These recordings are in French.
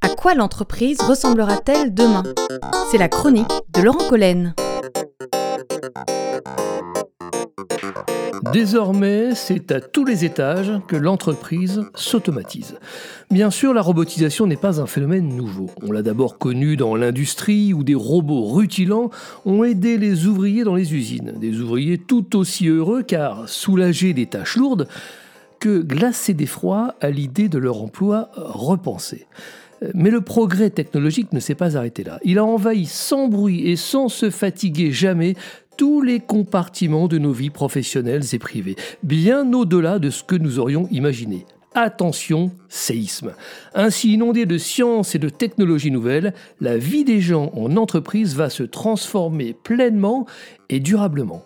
À quoi l'entreprise ressemblera-t-elle demain? C'est la chronique de Laurent Collen. Désormais, c'est à tous les étages que l'entreprise s'automatise. Bien sûr, la robotisation n'est pas un phénomène nouveau. On l'a d'abord connu dans l'industrie où des robots rutilants ont aidé les ouvriers dans les usines. Des ouvriers tout aussi heureux car soulagés des tâches lourdes que glacés d'effroi à l'idée de leur emploi repensé. Mais le progrès technologique ne s'est pas arrêté là. Il a envahi sans bruit et sans se fatiguer jamais tous les compartiments de nos vies professionnelles et privées, bien au-delà de ce que nous aurions imaginé. Attention, séisme. Ainsi inondée de sciences et de technologies nouvelles, la vie des gens en entreprise va se transformer pleinement et durablement.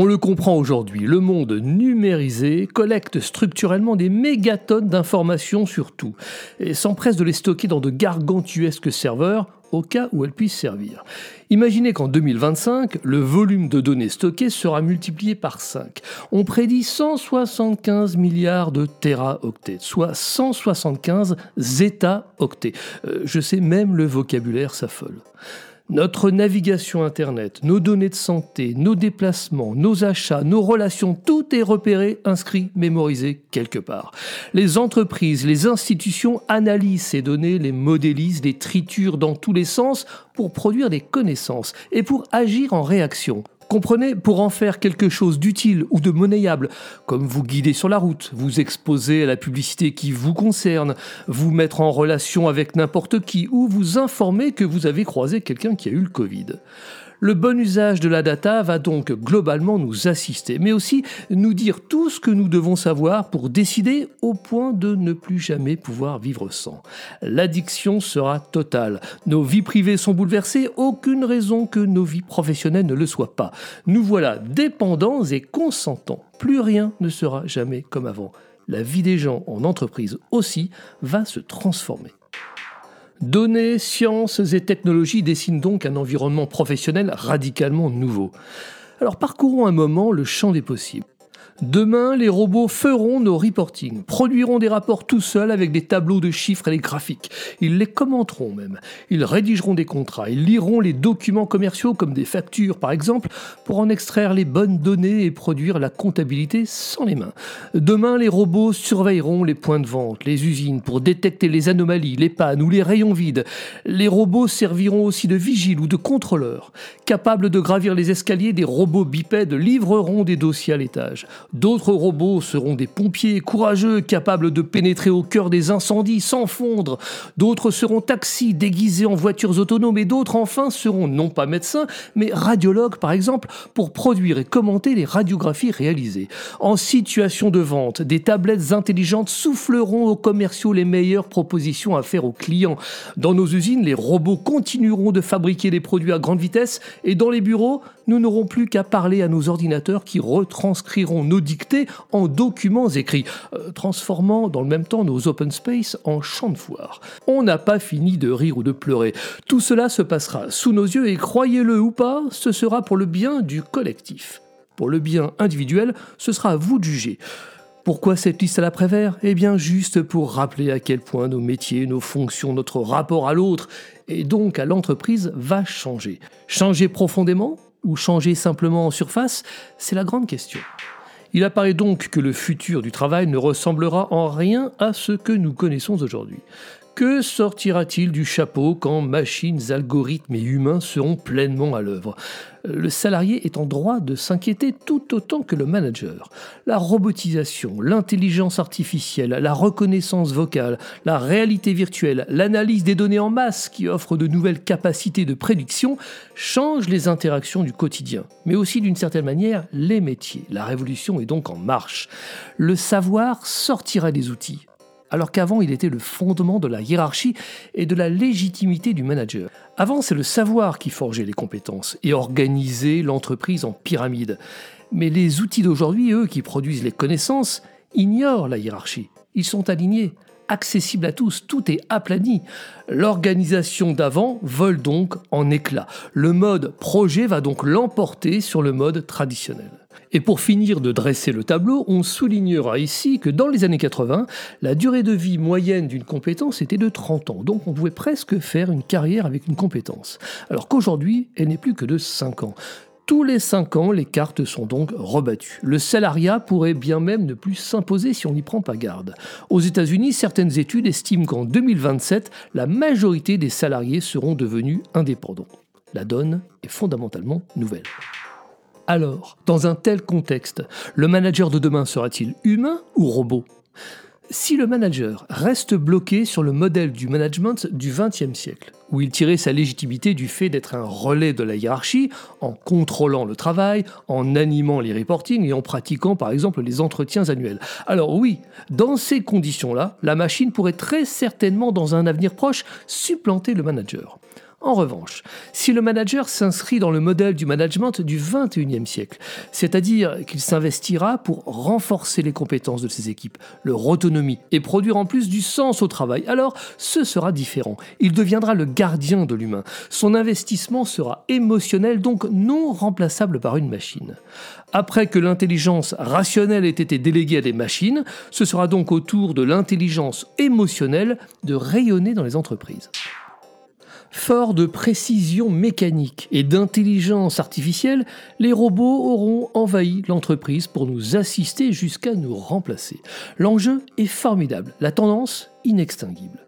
On le comprend aujourd'hui, le monde numérisé collecte structurellement des mégatonnes d'informations sur tout et s'empresse de les stocker dans de gargantuesques serveurs au cas où elles puissent servir. Imaginez qu'en 2025, le volume de données stockées sera multiplié par 5. On prédit 175 milliards de téraoctets, soit 175 zeta-octets. Euh, je sais même le vocabulaire s'affole. Notre navigation Internet, nos données de santé, nos déplacements, nos achats, nos relations, tout est repéré, inscrit, mémorisé quelque part. Les entreprises, les institutions analysent ces données, les modélisent, les triturent dans tous les sens pour produire des connaissances et pour agir en réaction. Comprenez, pour en faire quelque chose d'utile ou de monnayable, comme vous guider sur la route, vous exposer à la publicité qui vous concerne, vous mettre en relation avec n'importe qui, ou vous informer que vous avez croisé quelqu'un qui a eu le Covid. Le bon usage de la data va donc globalement nous assister, mais aussi nous dire tout ce que nous devons savoir pour décider au point de ne plus jamais pouvoir vivre sans. L'addiction sera totale. Nos vies privées sont bouleversées, aucune raison que nos vies professionnelles ne le soient pas. Nous voilà dépendants et consentants. Plus rien ne sera jamais comme avant. La vie des gens en entreprise aussi va se transformer. Données, sciences et technologies dessinent donc un environnement professionnel radicalement nouveau. Alors parcourons un moment le champ des possibles. Demain, les robots feront nos reportings, produiront des rapports tout seuls avec des tableaux de chiffres et des graphiques. Ils les commenteront même. Ils rédigeront des contrats. Ils liront les documents commerciaux comme des factures par exemple pour en extraire les bonnes données et produire la comptabilité sans les mains. Demain, les robots surveilleront les points de vente, les usines pour détecter les anomalies, les pannes ou les rayons vides. Les robots serviront aussi de vigiles ou de contrôleurs. Capables de gravir les escaliers, des robots bipèdes livreront des dossiers à l'étage. D'autres robots seront des pompiers courageux, capables de pénétrer au cœur des incendies sans fondre. D'autres seront taxis déguisés en voitures autonomes et d'autres enfin seront non pas médecins, mais radiologues par exemple, pour produire et commenter les radiographies réalisées. En situation de vente, des tablettes intelligentes souffleront aux commerciaux les meilleures propositions à faire aux clients. Dans nos usines, les robots continueront de fabriquer des produits à grande vitesse et dans les bureaux, nous n'aurons plus qu'à parler à nos ordinateurs qui retranscriront nos dictées en documents écrits, euh, transformant dans le même temps nos open space en champs de foire. On n'a pas fini de rire ou de pleurer. Tout cela se passera sous nos yeux et croyez-le ou pas, ce sera pour le bien du collectif. Pour le bien individuel, ce sera à vous de juger. Pourquoi cette liste à l'après-vert Eh bien juste pour rappeler à quel point nos métiers, nos fonctions, notre rapport à l'autre et donc à l'entreprise va changer. Changer profondément ou changer simplement en surface? C'est la grande question. Il apparaît donc que le futur du travail ne ressemblera en rien à ce que nous connaissons aujourd'hui. Que sortira-t-il du chapeau quand machines, algorithmes et humains seront pleinement à l'œuvre? Le salarié est en droit de s'inquiéter tout autant que le manager. La robotisation, l'intelligence artificielle, la reconnaissance vocale, la réalité virtuelle, l'analyse des données en masse qui offrent de nouvelles capacités de prédiction changent les interactions du quotidien, mais aussi d'une certaine manière les métiers. La révolution est donc en marche. Le savoir sortira des outils alors qu'avant il était le fondement de la hiérarchie et de la légitimité du manager. Avant, c'est le savoir qui forgeait les compétences et organisait l'entreprise en pyramide. Mais les outils d'aujourd'hui, eux, qui produisent les connaissances, ignorent la hiérarchie. Ils sont alignés, accessibles à tous, tout est aplani. L'organisation d'avant vole donc en éclats. Le mode projet va donc l'emporter sur le mode traditionnel. Et pour finir de dresser le tableau, on soulignera ici que dans les années 80, la durée de vie moyenne d'une compétence était de 30 ans, donc on pouvait presque faire une carrière avec une compétence, alors qu'aujourd'hui, elle n'est plus que de 5 ans. Tous les 5 ans, les cartes sont donc rebattues. Le salariat pourrait bien même ne plus s'imposer si on n'y prend pas garde. Aux États-Unis, certaines études estiment qu'en 2027, la majorité des salariés seront devenus indépendants. La donne est fondamentalement nouvelle. Alors, dans un tel contexte, le manager de demain sera-t-il humain ou robot? Si le manager reste bloqué sur le modèle du management du XXe siècle, où il tirait sa légitimité du fait d'être un relais de la hiérarchie, en contrôlant le travail, en animant les reportings et en pratiquant par exemple les entretiens annuels. Alors oui, dans ces conditions-là, la machine pourrait très certainement dans un avenir proche supplanter le manager. En revanche, si le manager s'inscrit dans le modèle du management du 21e siècle, c'est-à-dire qu'il s'investira pour renforcer les compétences de ses équipes, leur autonomie et produire en plus du sens au travail, alors ce sera différent. Il deviendra le gardien de l'humain. Son investissement sera émotionnel, donc non remplaçable par une machine. Après que l'intelligence rationnelle ait été déléguée à des machines, ce sera donc au tour de l'intelligence émotionnelle de rayonner dans les entreprises. Fort de précision mécanique et d'intelligence artificielle, les robots auront envahi l'entreprise pour nous assister jusqu'à nous remplacer. L'enjeu est formidable, la tendance inextinguible.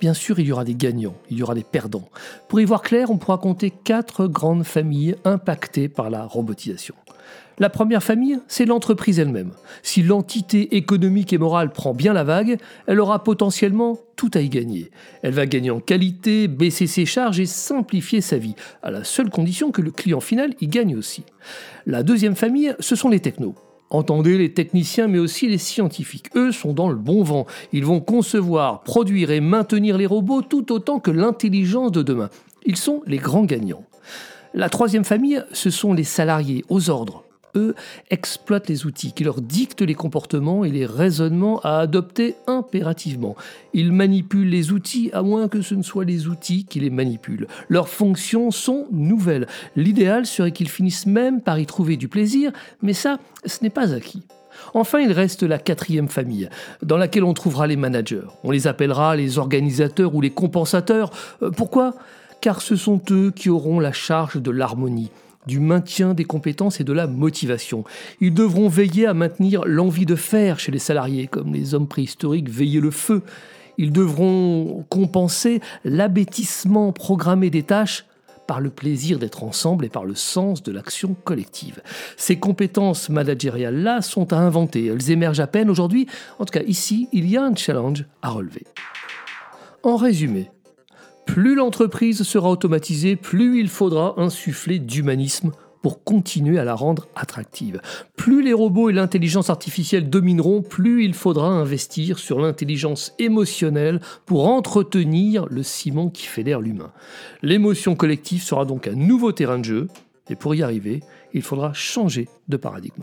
Bien sûr, il y aura des gagnants, il y aura des perdants. Pour y voir clair, on pourra compter quatre grandes familles impactées par la robotisation. La première famille, c'est l'entreprise elle-même. Si l'entité économique et morale prend bien la vague, elle aura potentiellement tout à y gagner. Elle va gagner en qualité, baisser ses charges et simplifier sa vie, à la seule condition que le client final y gagne aussi. La deuxième famille, ce sont les technos. Entendez les techniciens mais aussi les scientifiques. Eux sont dans le bon vent. Ils vont concevoir, produire et maintenir les robots tout autant que l'intelligence de demain. Ils sont les grands gagnants. La troisième famille, ce sont les salariés aux ordres eux, exploitent les outils qui leur dictent les comportements et les raisonnements à adopter impérativement. Ils manipulent les outils à moins que ce ne soient les outils qui les manipulent. Leurs fonctions sont nouvelles. L'idéal serait qu'ils finissent même par y trouver du plaisir, mais ça, ce n'est pas acquis. Enfin, il reste la quatrième famille, dans laquelle on trouvera les managers. On les appellera les organisateurs ou les compensateurs. Euh, pourquoi? Car ce sont eux qui auront la charge de l'harmonie du maintien des compétences et de la motivation. Ils devront veiller à maintenir l'envie de faire chez les salariés, comme les hommes préhistoriques veillaient le feu. Ils devront compenser l'abêtissement programmé des tâches par le plaisir d'être ensemble et par le sens de l'action collective. Ces compétences managériales-là sont à inventer, elles émergent à peine aujourd'hui. En tout cas, ici, il y a un challenge à relever. En résumé, plus l'entreprise sera automatisée, plus il faudra insuffler d'humanisme pour continuer à la rendre attractive. Plus les robots et l'intelligence artificielle domineront, plus il faudra investir sur l'intelligence émotionnelle pour entretenir le ciment qui fédère l'humain. L'émotion collective sera donc un nouveau terrain de jeu, et pour y arriver, il faudra changer de paradigme.